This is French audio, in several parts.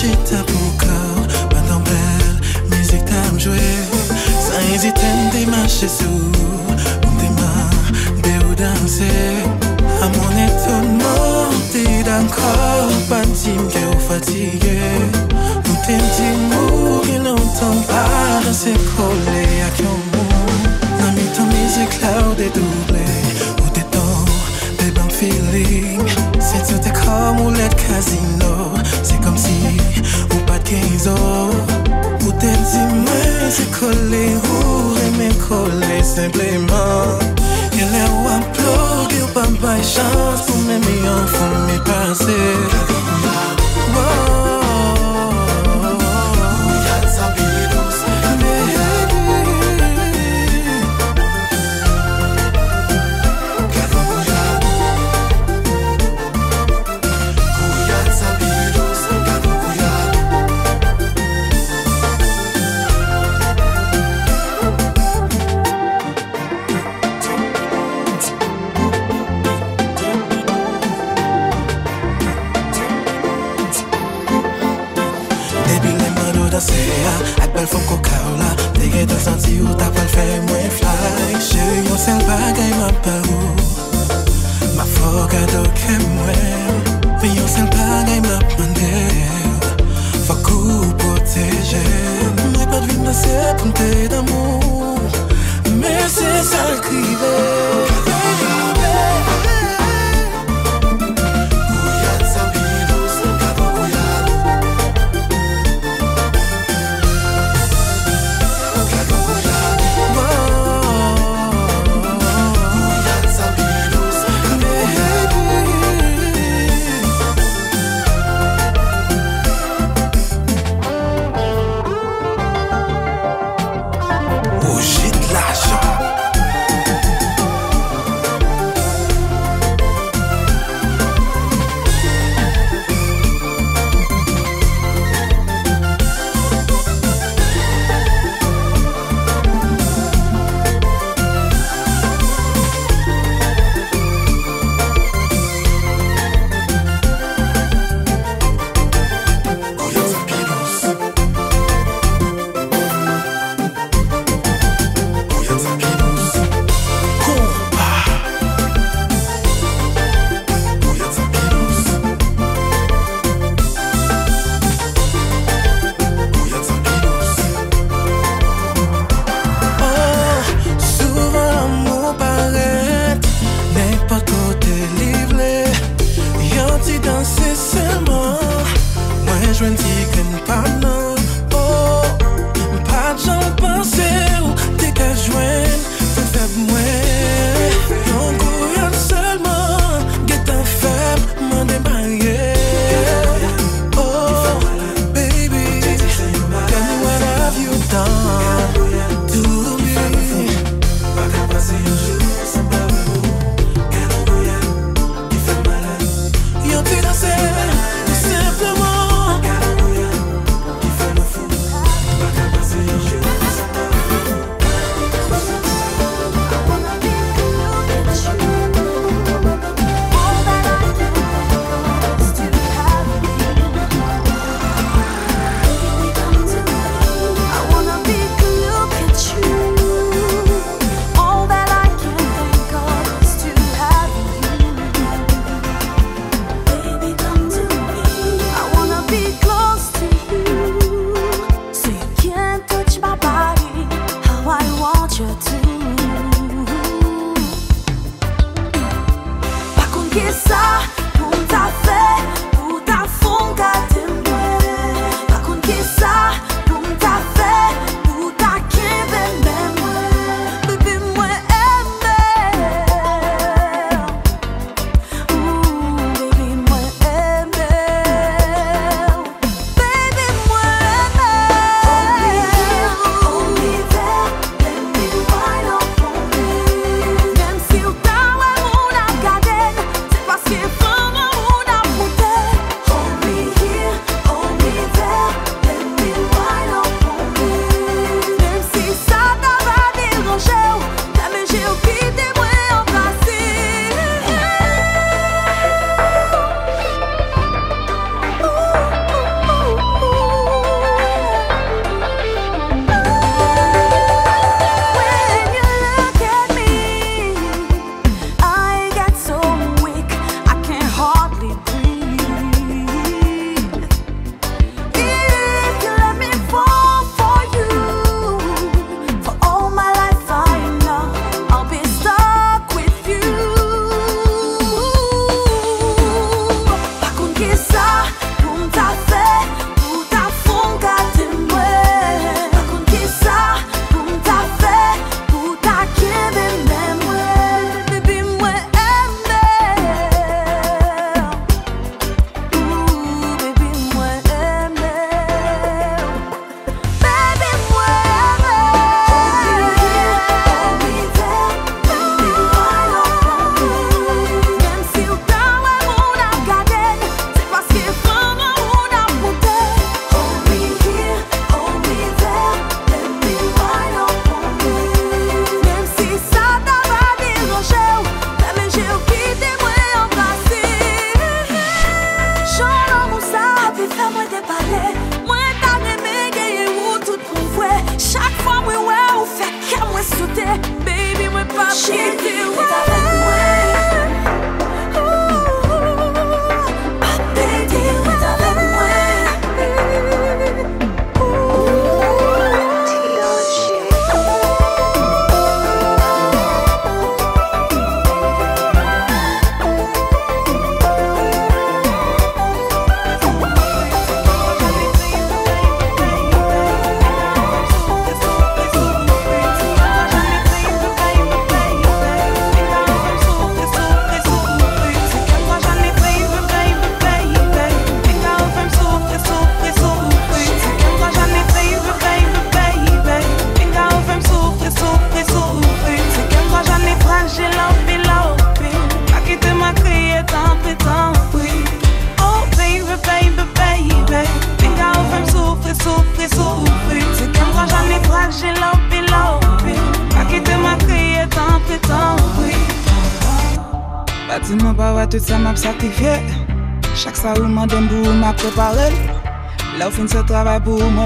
chita pour corps, pas dans belle, musique t'as joué. Sans hésiter, des marches sous, ou des mains, des ou danser? À mon étonnement, t'es d'accord, pas de que fatigué. Ou t'es dit mou, qui n'entend pas dans ses collés à qui on. N'a mis ton musique là ou ou moulet kazino Se kom si ou pat genzo Ou tem si mwen se kole Ou reme kole simpleman E le ou aplode ou pa bay chans Pou men mi an foun mi pase Kade ou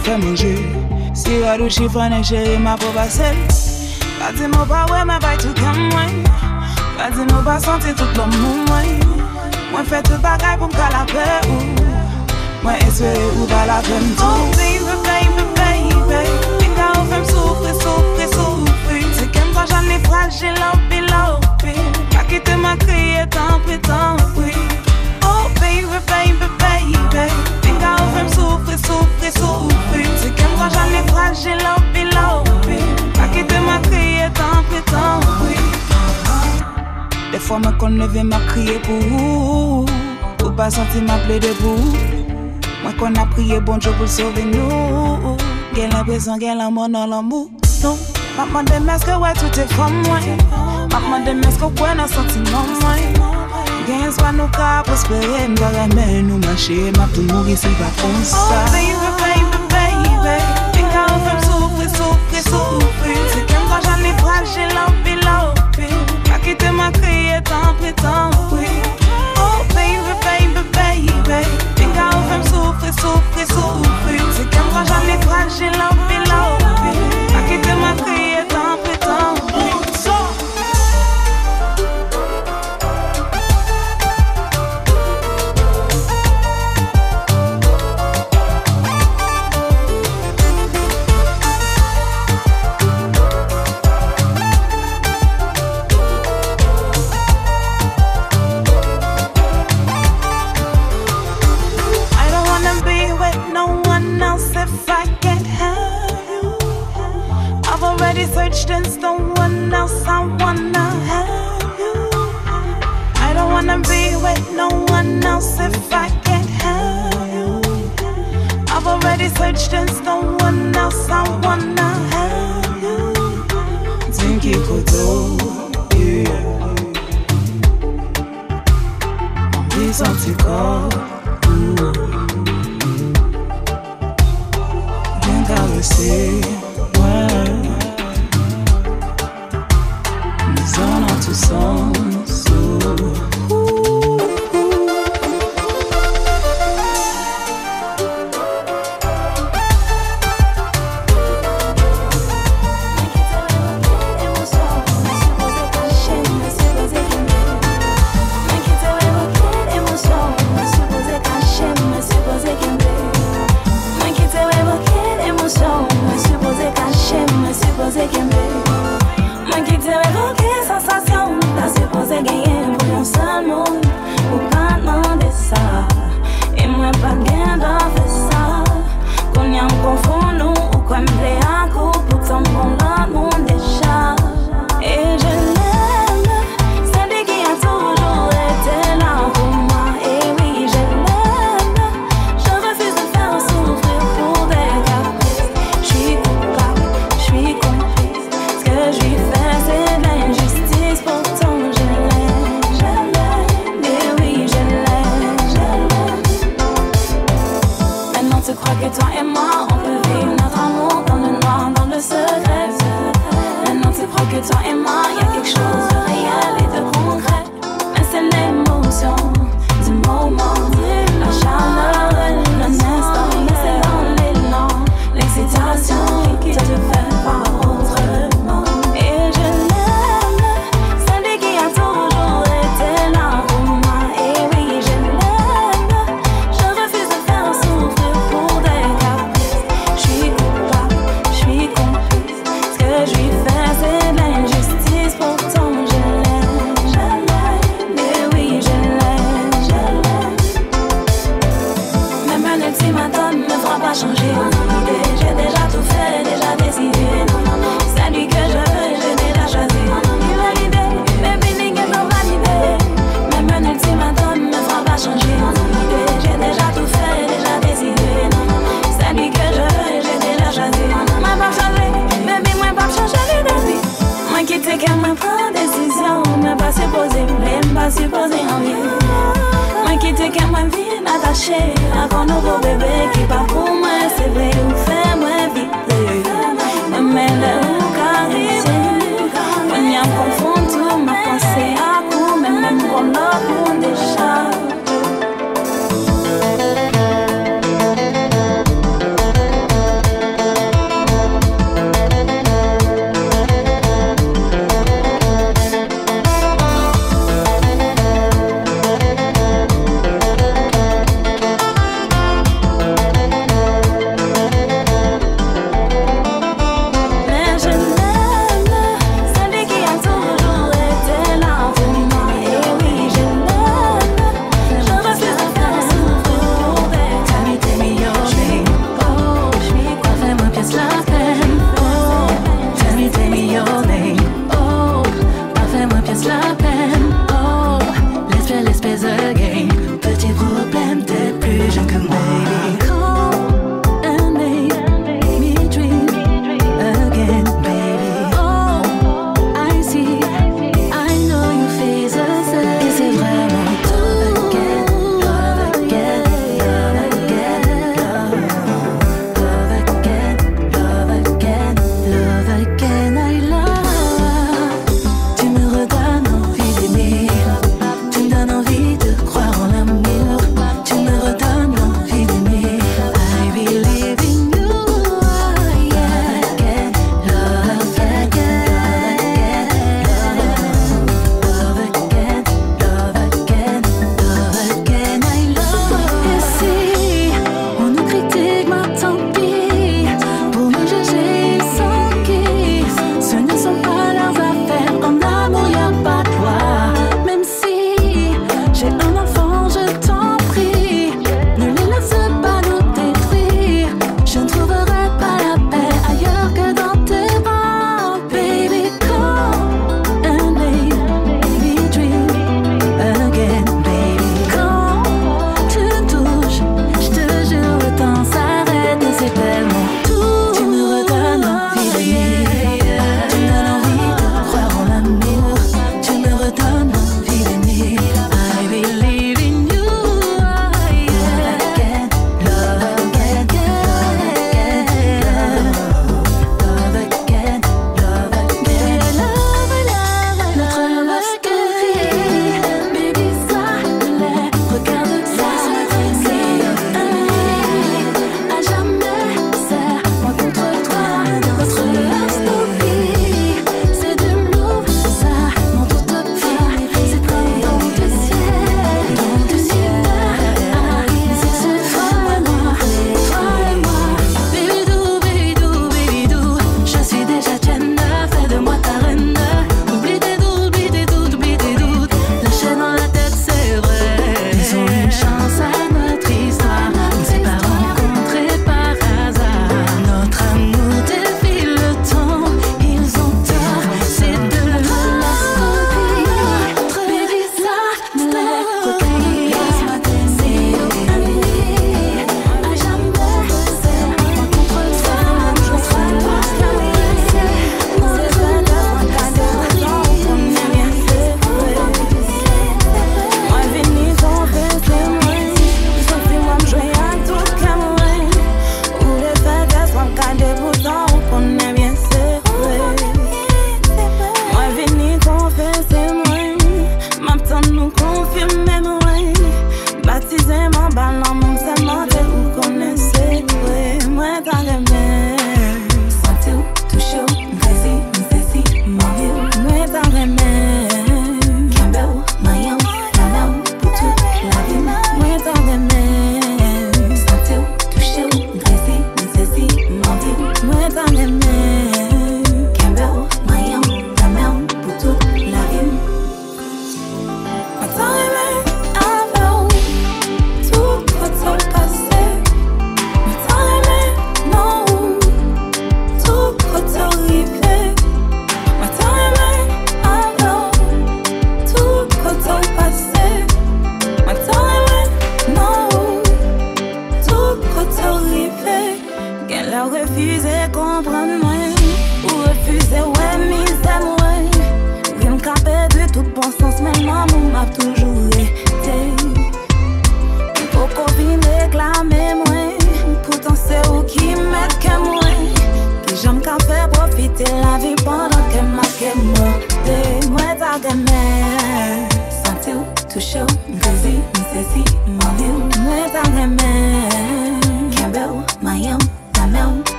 mwen fè mwen jè. Si wadou chifon e chè, ma pou pa sel Pati mou pa wè, ma bay tout kan mwen Pati mou pa santi tout lom moun mwen Mwen fè tout bagay pou mka la pè ou. Mwen espere ou pa la pè mtou Oh baby, baby, baby Enka ou fèm soufri, soufri, soufri Se kem pa jan ni fragil, lopi, lopi. Kakite ma kriye, tanpri, tanpri. Oh baby, baby, baby Enka ou fèm soufri soufri, soufri, soufri Se kem kwa jan li fragil opi, lopi Pa ki ma kriye, tan pri, tan pri De fwa me kon Ou pa santi ma ple debou Mwen kon a priye bon jo pou sove nou Gen l'impresyon gen l'amon nan l'amou Non, ma mwen demeske wè tout Ma mwen kugenzwa n'ubwabo sibeyemba akamenu mashema tumugise bakunsa Oh baby, baby, baby. Think I'm from soup with soup.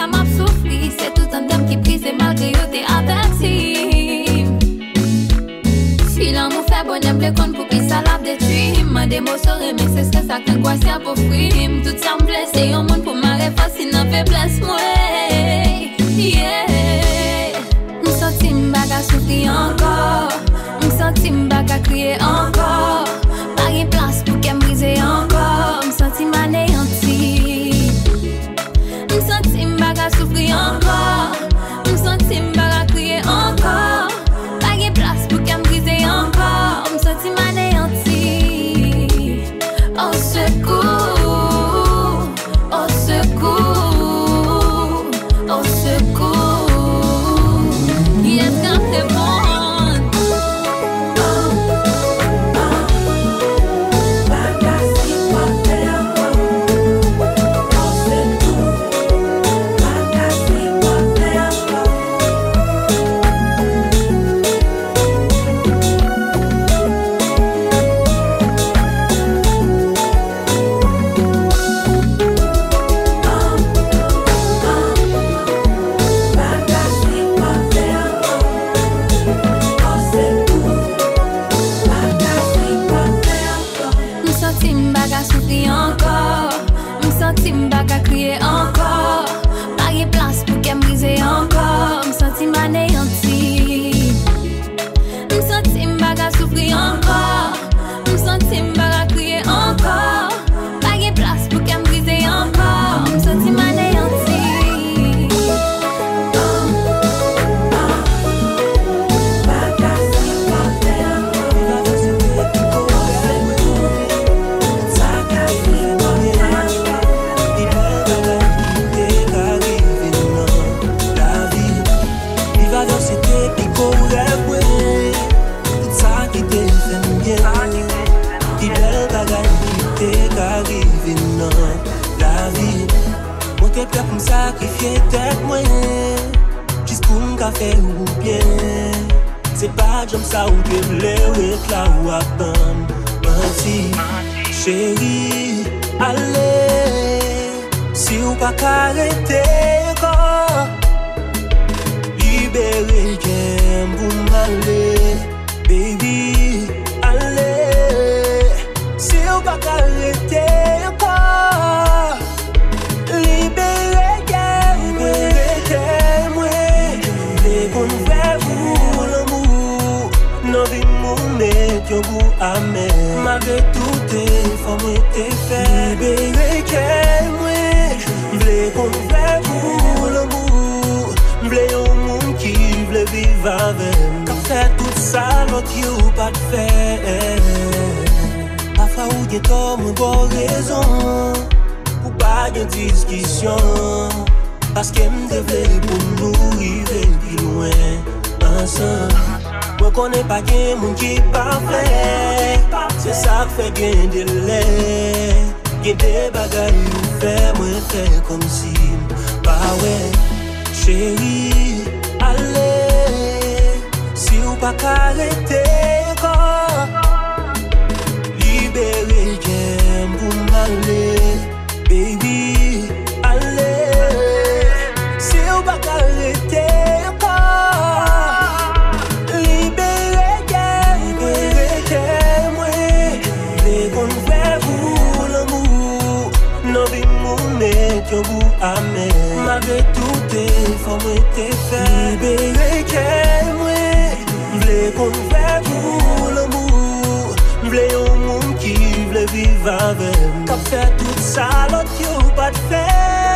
sa map soufli Se tout an dem ki prize malke yo te avertim Filan mou fe bon dem ble kon pou ki sa lap detrim Man de mou sore men se stres ak an kwa se apofrim Tout sa m blese yo moun pou ma refasi nan febles mwe Yeah. M senti m baga soufli anko M senti m baga kriye anko te pep m sakrifye tet mwen. Jis pou m ka fe ou bien. Se pa jom sa ou te ble ou et la ou apan. Manti, chéri, ale. Si ou pa karete kon Libere kem pou m ale. Baby, ale. Si ou pa karete kon ak yon gou ame. Malve toute fò mwen te fè. Libere ke mwen Mble kon vle pou l'amou Mble yon moun ki vle viv avèm. Kam fè tout sa lot yon pat fè. Pafwa ou gen to mwen bon rezon. Ou pa gen diskisyon Paske m devle pou nou rive pi louen Ansan. Mwen konen pa gen moun ki pafe Se sak fe gen dele Gen de bagay ou fe mwen fe kom si Pawe, cheri, ale Si ou pa karete kon Libere gen pou male Baby Fèk yon bou amè Malve toutè, e fò mwen te fè. Libere kè mwen Vle kon fè pou l'amou Vle yon moun ki vle viv avè Kap fè tout sa lot yo pat fè.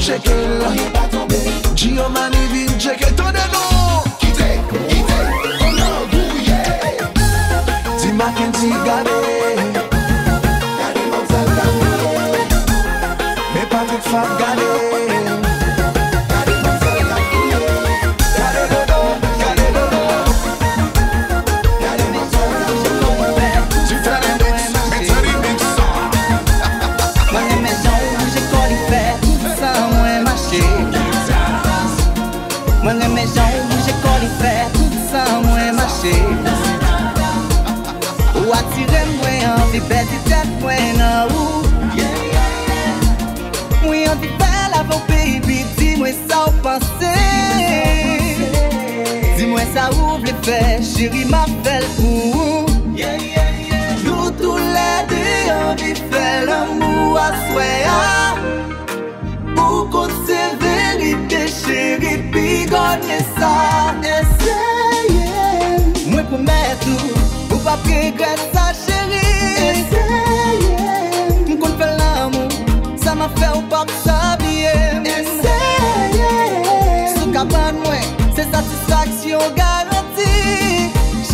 chekel Gio mani vin chekel Tone nou Kite, kite, kono gouye Ti maken ti gade Gade monsan gade. Me patik fap gade. Fait, chérie m'a fait pour Nous tous les deux envie faire l'amour à soi Pour qu'on se vérité chérie puis gagner ça. Essayez Moi pour mettre tout, pour pas regretter ça chérie. Essayez Qu'on fait l'amour, ça m'a fait ou pas s'habiller. Essayez Sous cabane moi, c'est satisfaction garantie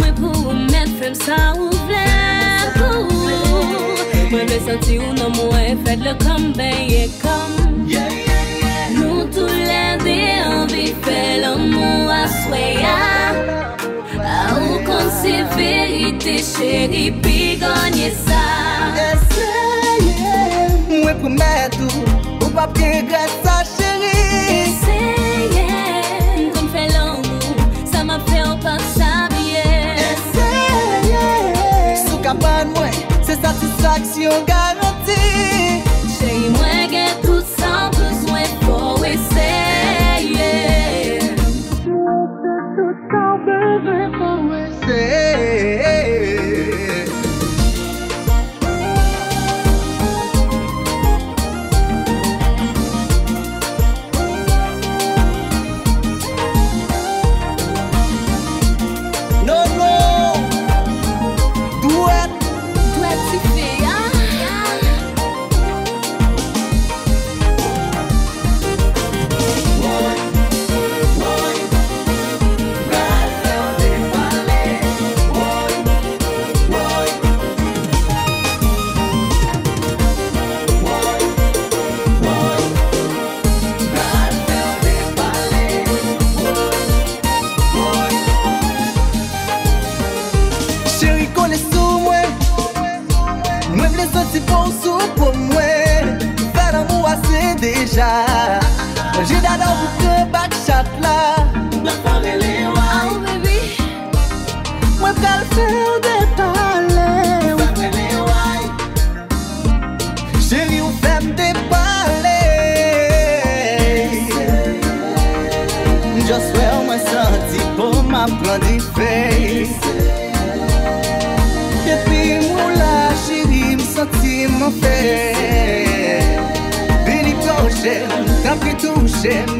mwen pou mwen fèm sa ou vlem pou. Mwen mwen santi ou nan mwen fèd le kom beye kom. Nou tou lè de anvi fè l'amou aswaya A ou kon se verite chéri pi ganye sa. Mwen pou mwen tou satisfaksyon garanti. in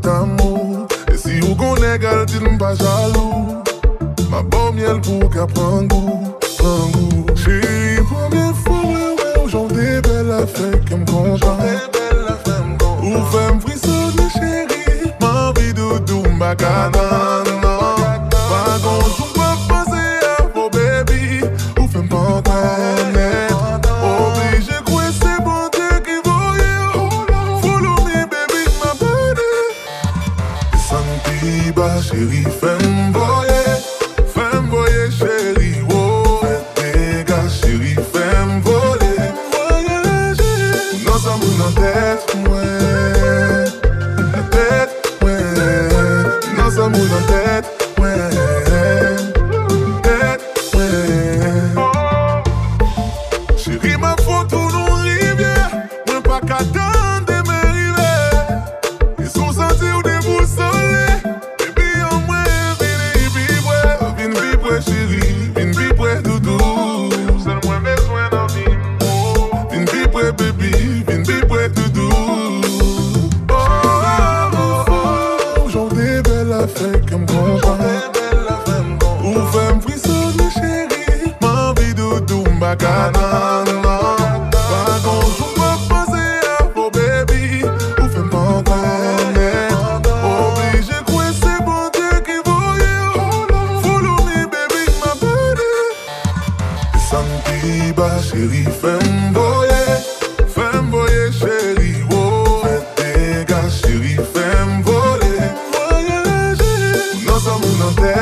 met amou E si ou kon negal, di nou pa jalou Ma bom yel pou ka prangou. Santiba, chéri, fè m'voye Fè m'voye, chéri, wow Fè te ga, chéri, fè m'voye Voye, chéri. Nou som nou nan tè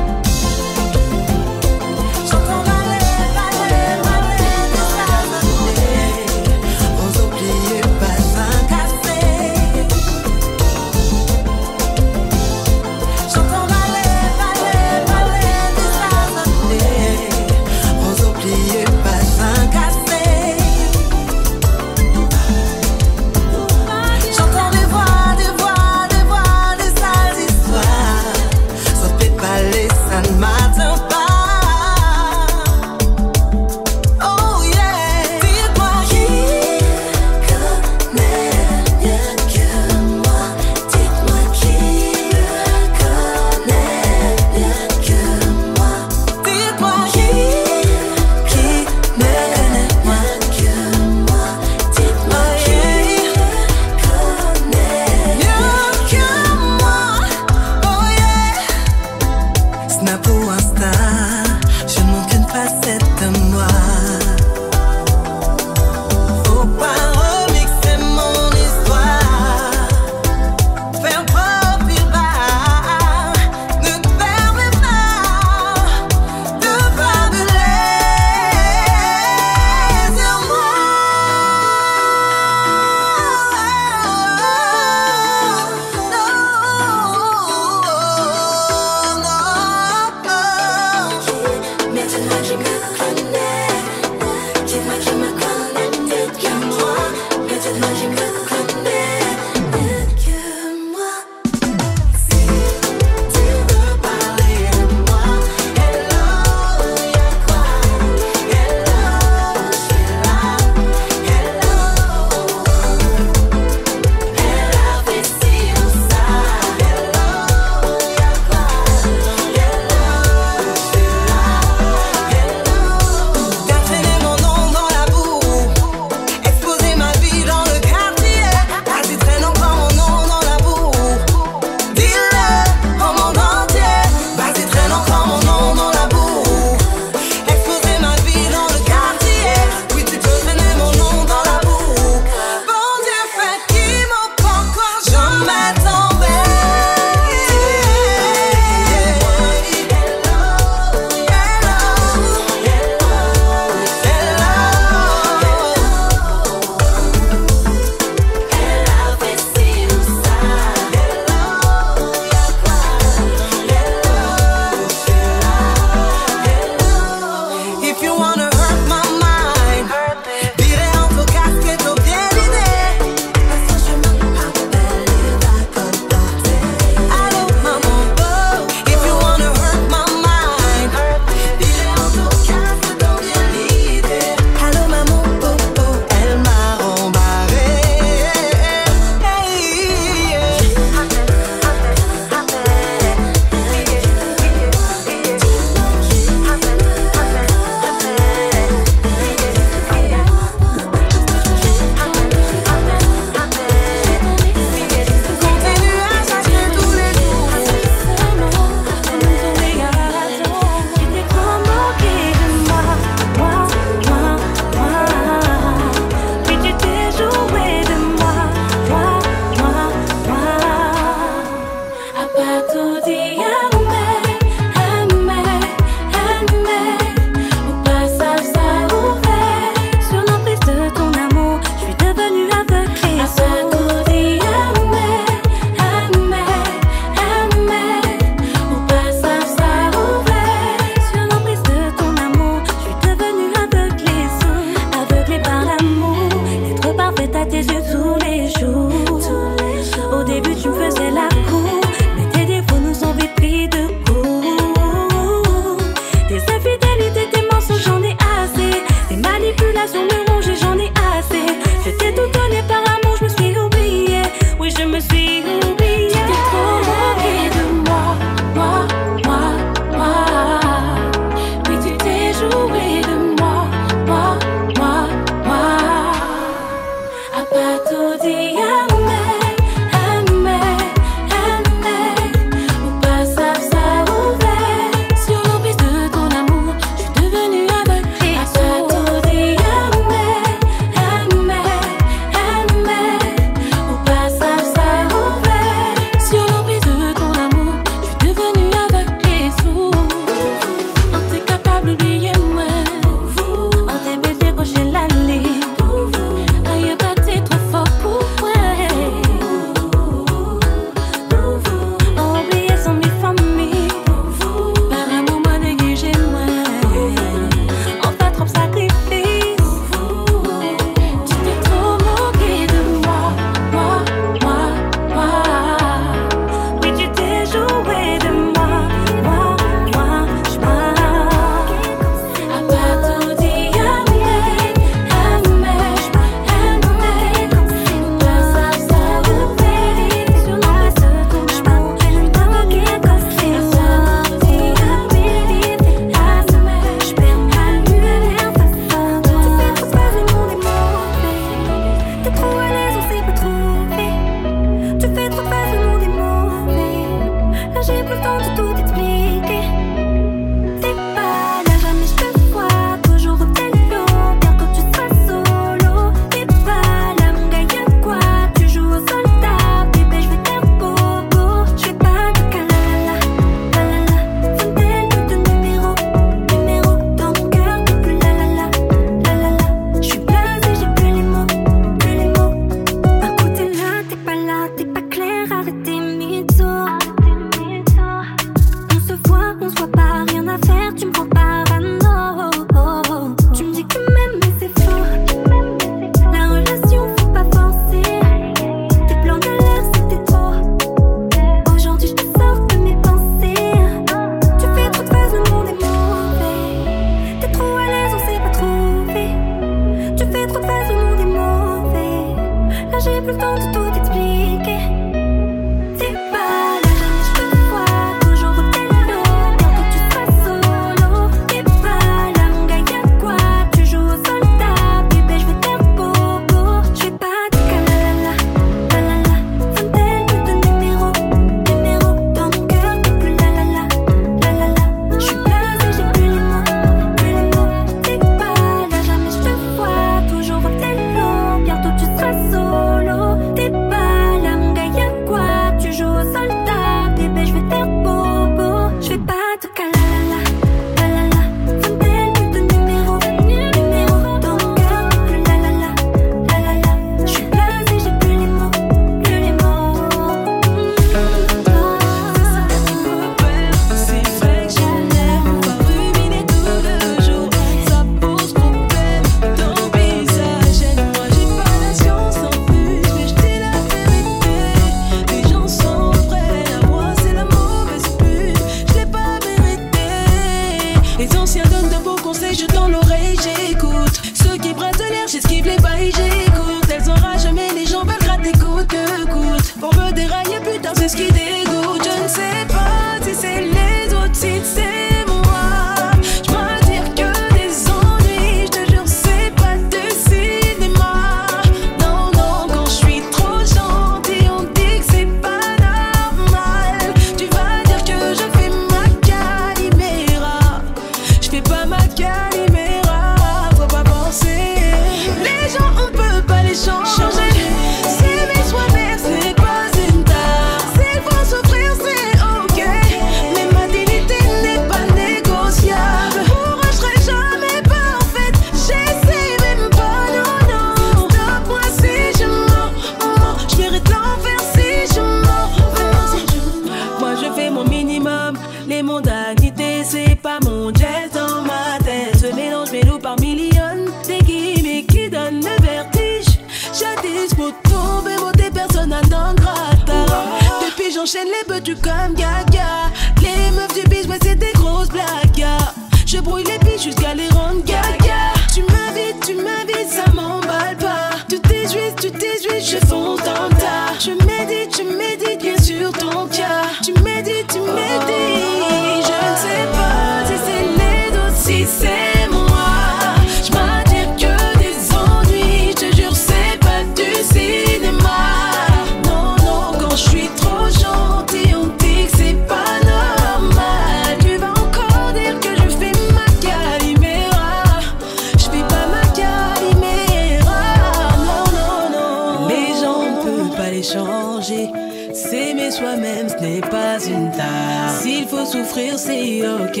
soi-même, ce n'est pas une tare. S'il faut souffrir, c'est ok.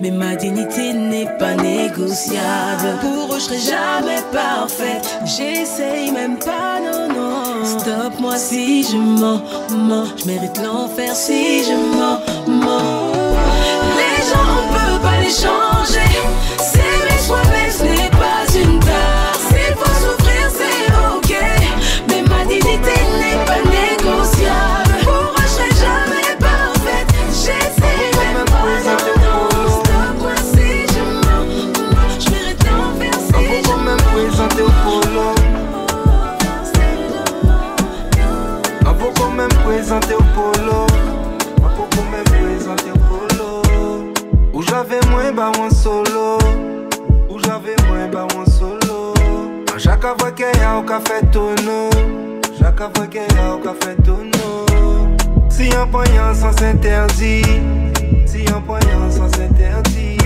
Mais ma dignité n'est pas négociable. Pour eux, je serai jamais parfaite. J'essaye même pas, non, non. Stop moi si je mens, mens. Je mérite l'enfer si je mens, mens. Les gens, on peut pas les changer. o café tornou. Já cavaqueia o café tornou. Se apanhar, só se interdit. Se apanhar, só se interdit.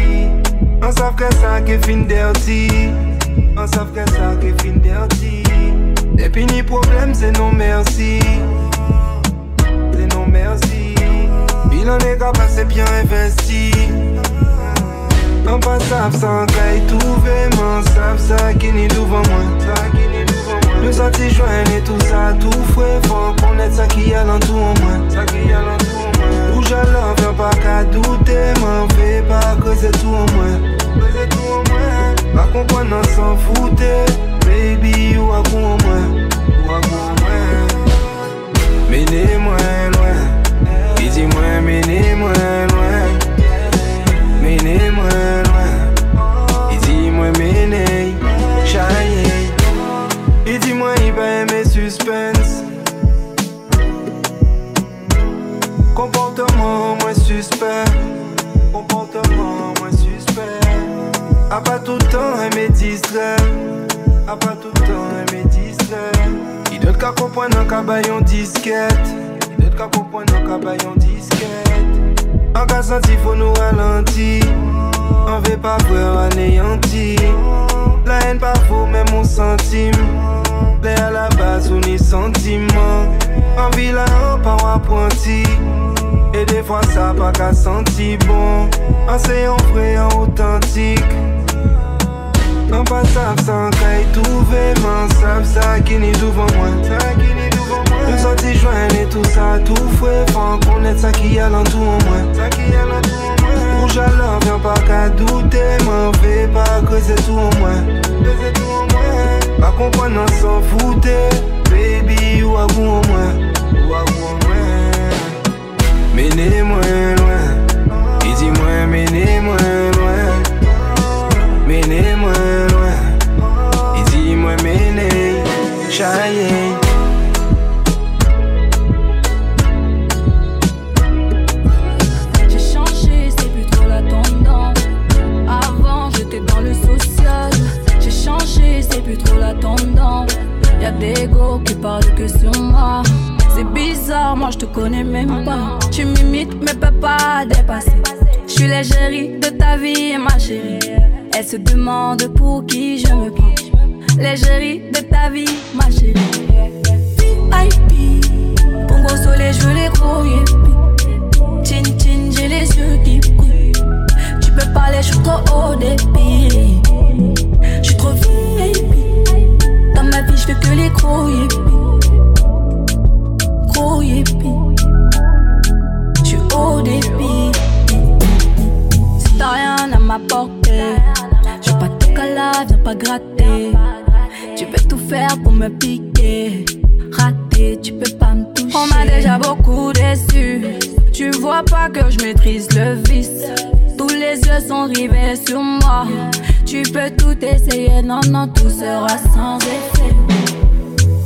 On savent que ça qui fin dirty. On savent que ça qui fin dirty. Depuis ni problème, c'est non merci. C'est non merci. Il en est capable, c'est bien investi. On passe à ça, quand il trouve, mais on savent ça qui n'est devant moi sa ti jwen e tou sa tou fwe Fon konet sa ki alan tou mwen Ou jalan ven pa ka doute Man ve pa kweze tou mwen Pa kompon nan san foute Baby ou akou mwen Mene mwen lwen Ki di mwen mene mwen lwen Mene mwen comportement moins suspect. Comportement moins suspect. A pas tout le temps, elle me distrait. A pas tout le temps, elle me distrait. Il doit qu'à comprendre un cabayon disquette. Il doit qu'à comprendre un cabayon disquette. En cas senti, faut nous ralentir. On veut pas voir anéanti. La haine pas faux, même on centime. L'air à la base, on est sentiment. En ville, on pas apprenti. Et des fois, ça pas qu'à sentir bon. En c'est en vrai, en authentique. En passable sans caille trouver Man sap ça qui qui ni devant moi Nous sortis joindre et tout ça Tout fouet Faut connaître ça qui y a l'entour en moi y en Rouge à l'or viens pas qu'à douter M'en fais pas creuser tout en moi Creuser tout Menez-moi loin dis-moi menez-moi loin Menez-moi loin dis-moi menez Chaillez J'ai changé, c'est plus trop la tendance. Avant, j'étais dans le social. J'ai changé, c'est plus trop la tendance. Y'a des go qui parlent que sur moi. C'est bizarre, moi je te connais même pas. Tu m'imites, mais peux pas dépasser. Je suis l'égérie de ta vie, ma chérie. Elle se demande pour qui je me prends. L'égérie de ta vie, ma chérie. VIP, pour gros soleil, je veux les gros yippies. Chin chin, j'ai les yeux qui brillent. Tu peux parler, je suis trop haut débit. Je suis trop VIP. Dans ma vie, je fais que les gros. Je suis haut débit. Si t'as rien à m'apporter, je pas te caler, viens pas gratter. Tu veux tout faire pour me piquer. Raté, tu peux pas me toucher. On m'a déjà beaucoup déçu. Tu vois pas que je maîtrise le vice. Tous les yeux sont rivés sur moi. Tu peux tout essayer, non, non, tout sera sans effet.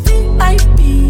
VIP,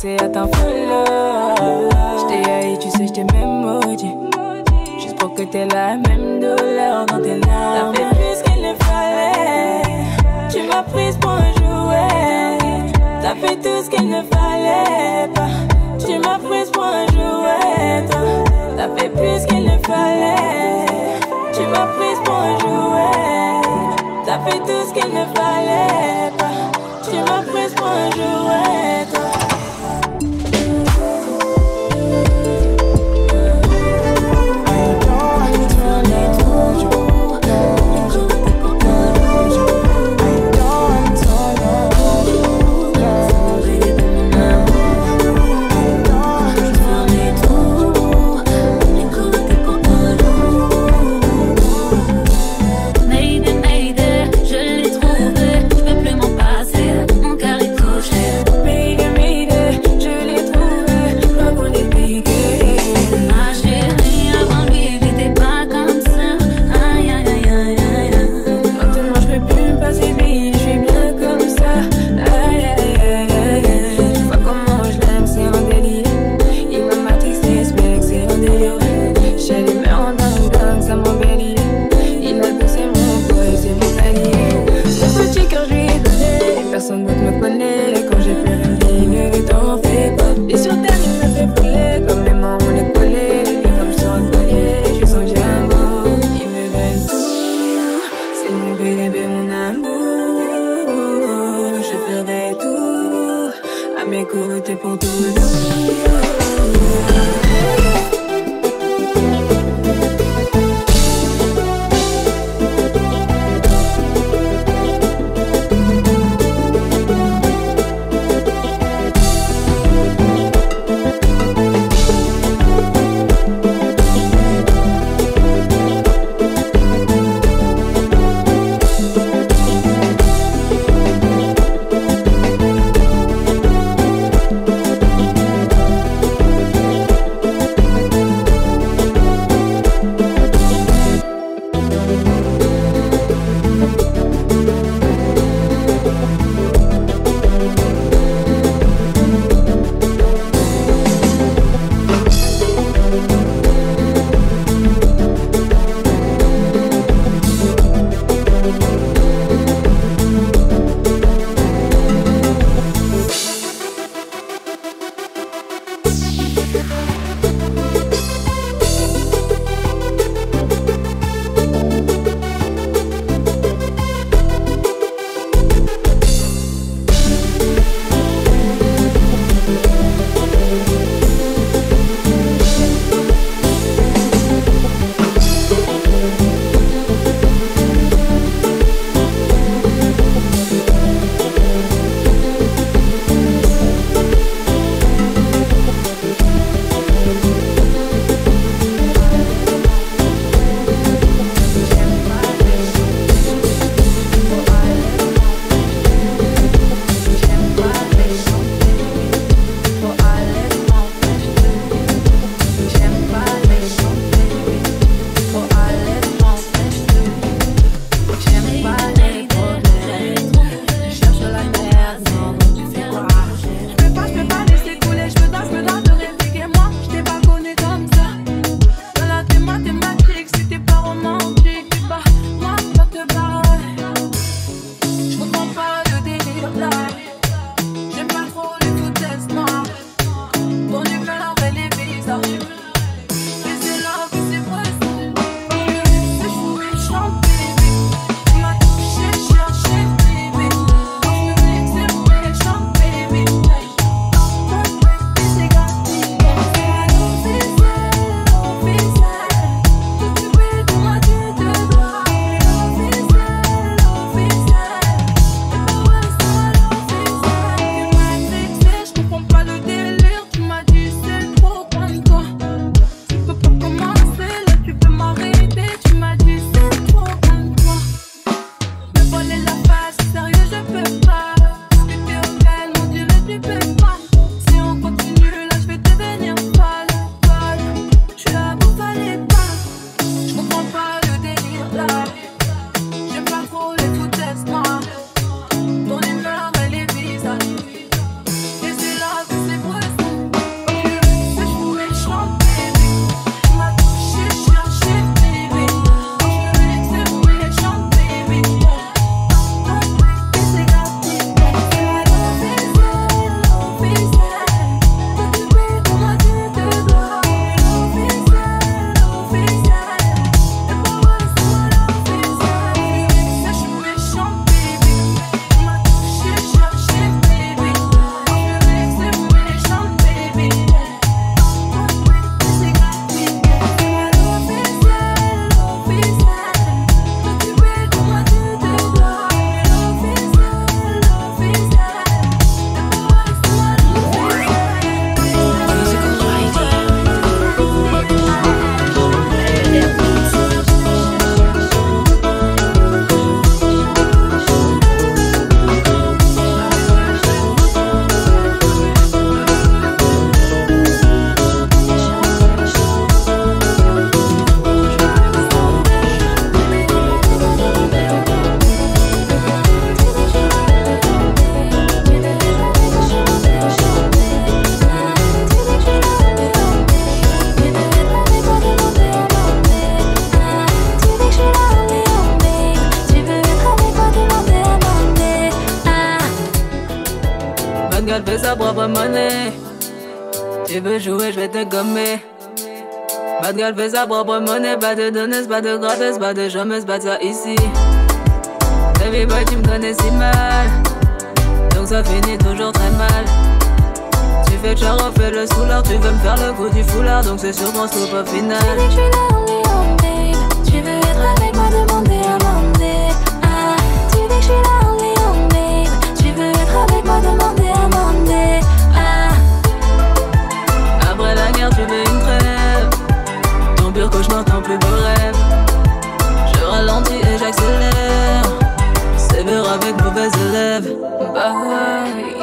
Poussé à t'en follow. Je t'ai haï, tu sais, je t'ai même maudit. Juste pour que t'aies la même douleur dans tes larmes. T'as fait plus qu'il ne fallait. Tu m'as prise pour un jouet. T'as fait tout ce qu'il ne fallait pas. Tu m'as prise pour un jouet. T'as fait plus qu'il ne fallait. Tu m'as prise pour un jouet. T'as fait tout ce qu'il ne fallait pas. Tu m'as prise pour un jouet, Fait sa propre monnaie, pas de donneuse, pas de gratis, pas de chômeuse, pas de ça ici. Baby boy, tu me connais si mal. Donc ça finit toujours très mal. Tu fais le charo, fais le soulard, tu veux me faire le coup du foulard, donc c'est sûr qu'on au final. Tu dis que. Tu veux être avec moi, demander à Je ralentis et j'accélère. Sévère avec mauvais élèves. Boy,